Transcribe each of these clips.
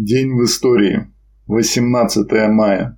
День в истории. 18 мая.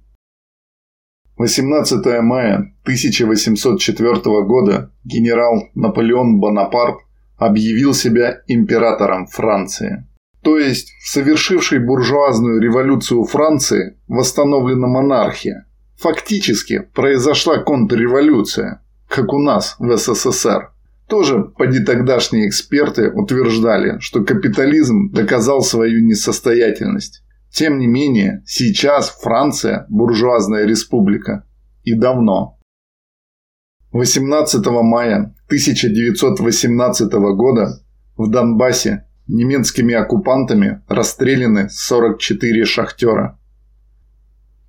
18 мая 1804 года генерал Наполеон Бонапарт объявил себя императором Франции. То есть, совершившей буржуазную революцию Франции восстановлена монархия. Фактически произошла контрреволюция, как у нас в СССР. Тоже поди тогдашние эксперты утверждали, что капитализм доказал свою несостоятельность. Тем не менее, сейчас Франция – буржуазная республика. И давно. 18 мая 1918 года в Донбассе немецкими оккупантами расстреляны 44 шахтера.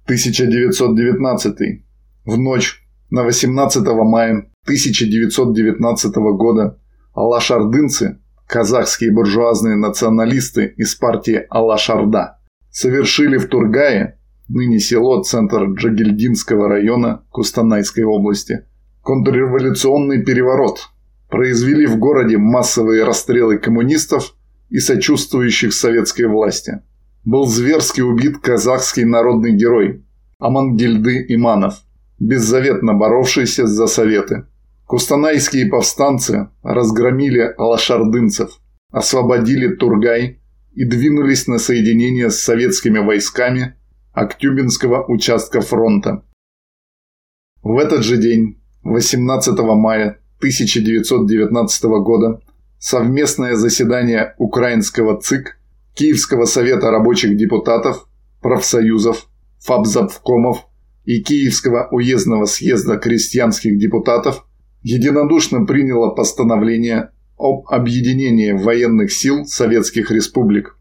1919. В ночь на 18 мая 1919 года алашардынцы, казахские буржуазные националисты из партии Алашарда, совершили в Тургае, ныне село, центр Джагельдинского района Кустанайской области, контрреволюционный переворот, произвели в городе массовые расстрелы коммунистов и сочувствующих советской власти. Был зверски убит казахский народный герой Амангельды Иманов, беззаветно боровшийся за советы. Кустанайские повстанцы разгромили лошардынцев, освободили Тургай и двинулись на соединение с советскими войсками Актюбинского участка фронта. В этот же день, 18 мая 1919 года, совместное заседание Украинского ЦИК, Киевского совета рабочих депутатов, профсоюзов, фабзавкомов и Киевского уездного съезда крестьянских депутатов – единодушно приняло постановление об объединении военных сил советских республик.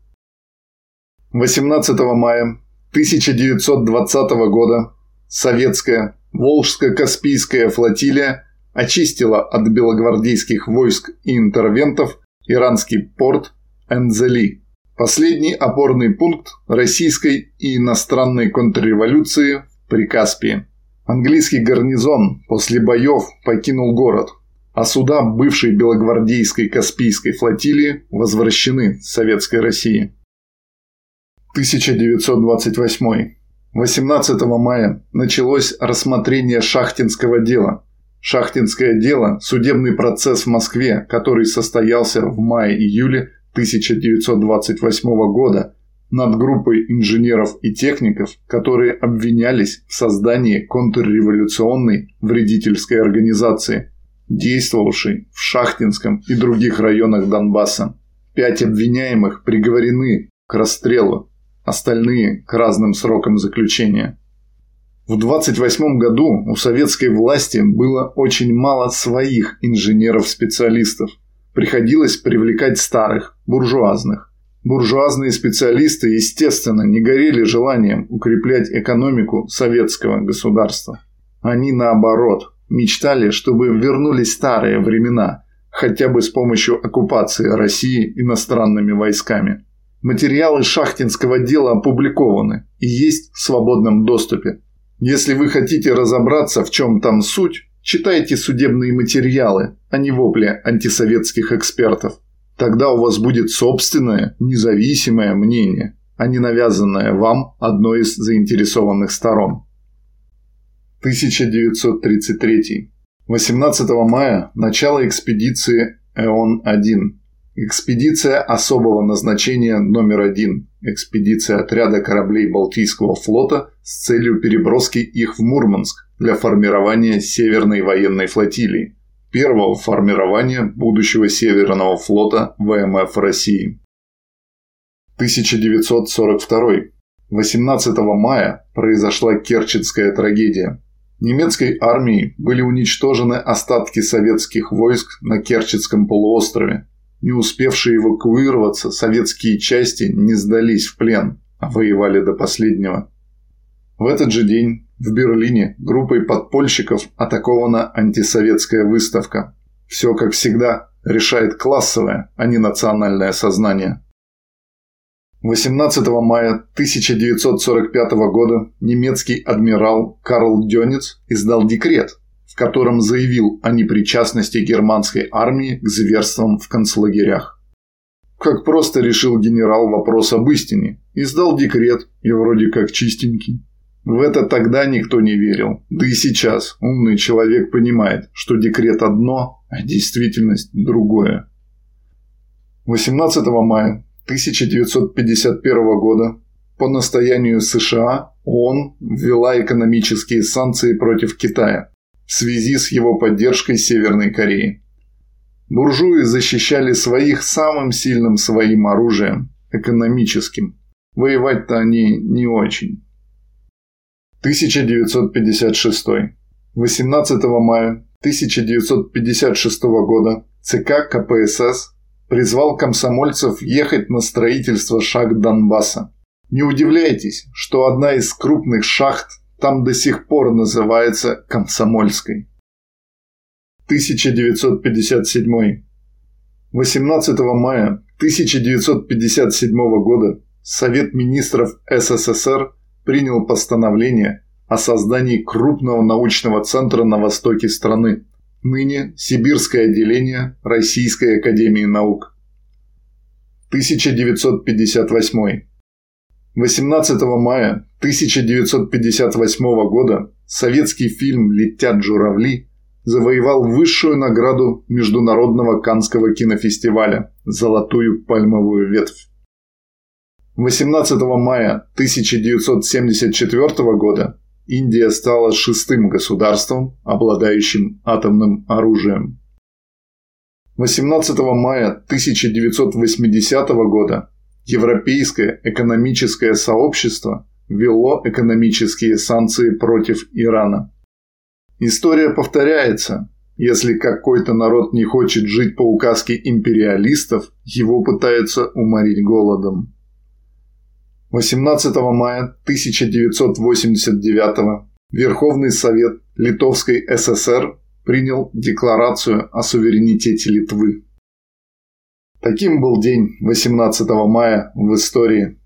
18 мая 1920 года советская Волжско-Каспийская флотилия очистила от белогвардейских войск и интервентов иранский порт Энзели, последний опорный пункт российской и иностранной контрреволюции в Прикаспии. Английский гарнизон после боев покинул город, а суда бывшей белогвардейской Каспийской флотилии возвращены Советской России. 1928. 18 мая началось рассмотрение шахтинского дела. Шахтинское дело – судебный процесс в Москве, который состоялся в мае-июле 1928 года над группой инженеров и техников, которые обвинялись в создании контрреволюционной вредительской организации, действовавшей в Шахтинском и других районах Донбасса. Пять обвиняемых приговорены к расстрелу, остальные – к разным срокам заключения. В 28 году у советской власти было очень мало своих инженеров-специалистов. Приходилось привлекать старых, буржуазных. Буржуазные специалисты, естественно, не горели желанием укреплять экономику советского государства. Они, наоборот, мечтали, чтобы вернулись старые времена, хотя бы с помощью оккупации России иностранными войсками. Материалы шахтинского дела опубликованы и есть в свободном доступе. Если вы хотите разобраться, в чем там суть, читайте судебные материалы, а не вопли антисоветских экспертов. Тогда у вас будет собственное, независимое мнение, а не навязанное вам одной из заинтересованных сторон. 1933. 18 мая – начало экспедиции ЭОН-1. Экспедиция особого назначения номер один. Экспедиция отряда кораблей Балтийского флота с целью переброски их в Мурманск для формирования Северной военной флотилии первого формирования будущего Северного флота ВМФ России. 1942. 18 мая произошла Керченская трагедия. Немецкой армией были уничтожены остатки советских войск на Керченском полуострове. Не успевшие эвакуироваться, советские части не сдались в плен, а воевали до последнего. В этот же день в Берлине группой подпольщиков атакована антисоветская выставка. Все, как всегда, решает классовое, а не национальное сознание. 18 мая 1945 года немецкий адмирал Карл Дёнец издал декрет, в котором заявил о непричастности германской армии к зверствам в концлагерях. Как просто решил генерал вопрос об истине, издал декрет и вроде как чистенький. В это тогда никто не верил. Да и сейчас умный человек понимает, что декрет одно, а действительность другое. 18 мая 1951 года по настоянию США ООН ввела экономические санкции против Китая в связи с его поддержкой Северной Кореи. Буржуи защищали своих самым сильным своим оружием – экономическим. Воевать-то они не очень. 1956. 18 мая 1956 года ЦК КПСС призвал комсомольцев ехать на строительство шахт Донбасса. Не удивляйтесь, что одна из крупных шахт там до сих пор называется Комсомольской. 1957. 18 мая 1957 года Совет министров СССР принял постановление о создании крупного научного центра на востоке страны, ныне Сибирское отделение Российской Академии Наук. 1958. 18 мая 1958 года советский фильм «Летят журавли» завоевал высшую награду Международного Канского кинофестиваля «Золотую пальмовую ветвь». 18 мая 1974 года Индия стала шестым государством, обладающим атомным оружием. 18 мая 1980 года Европейское экономическое сообщество ввело экономические санкции против Ирана. История повторяется. Если какой-то народ не хочет жить по указке империалистов, его пытаются уморить голодом. 18 мая 1989 Верховный Совет Литовской ССР принял Декларацию о суверенитете Литвы. Таким был день 18 мая в истории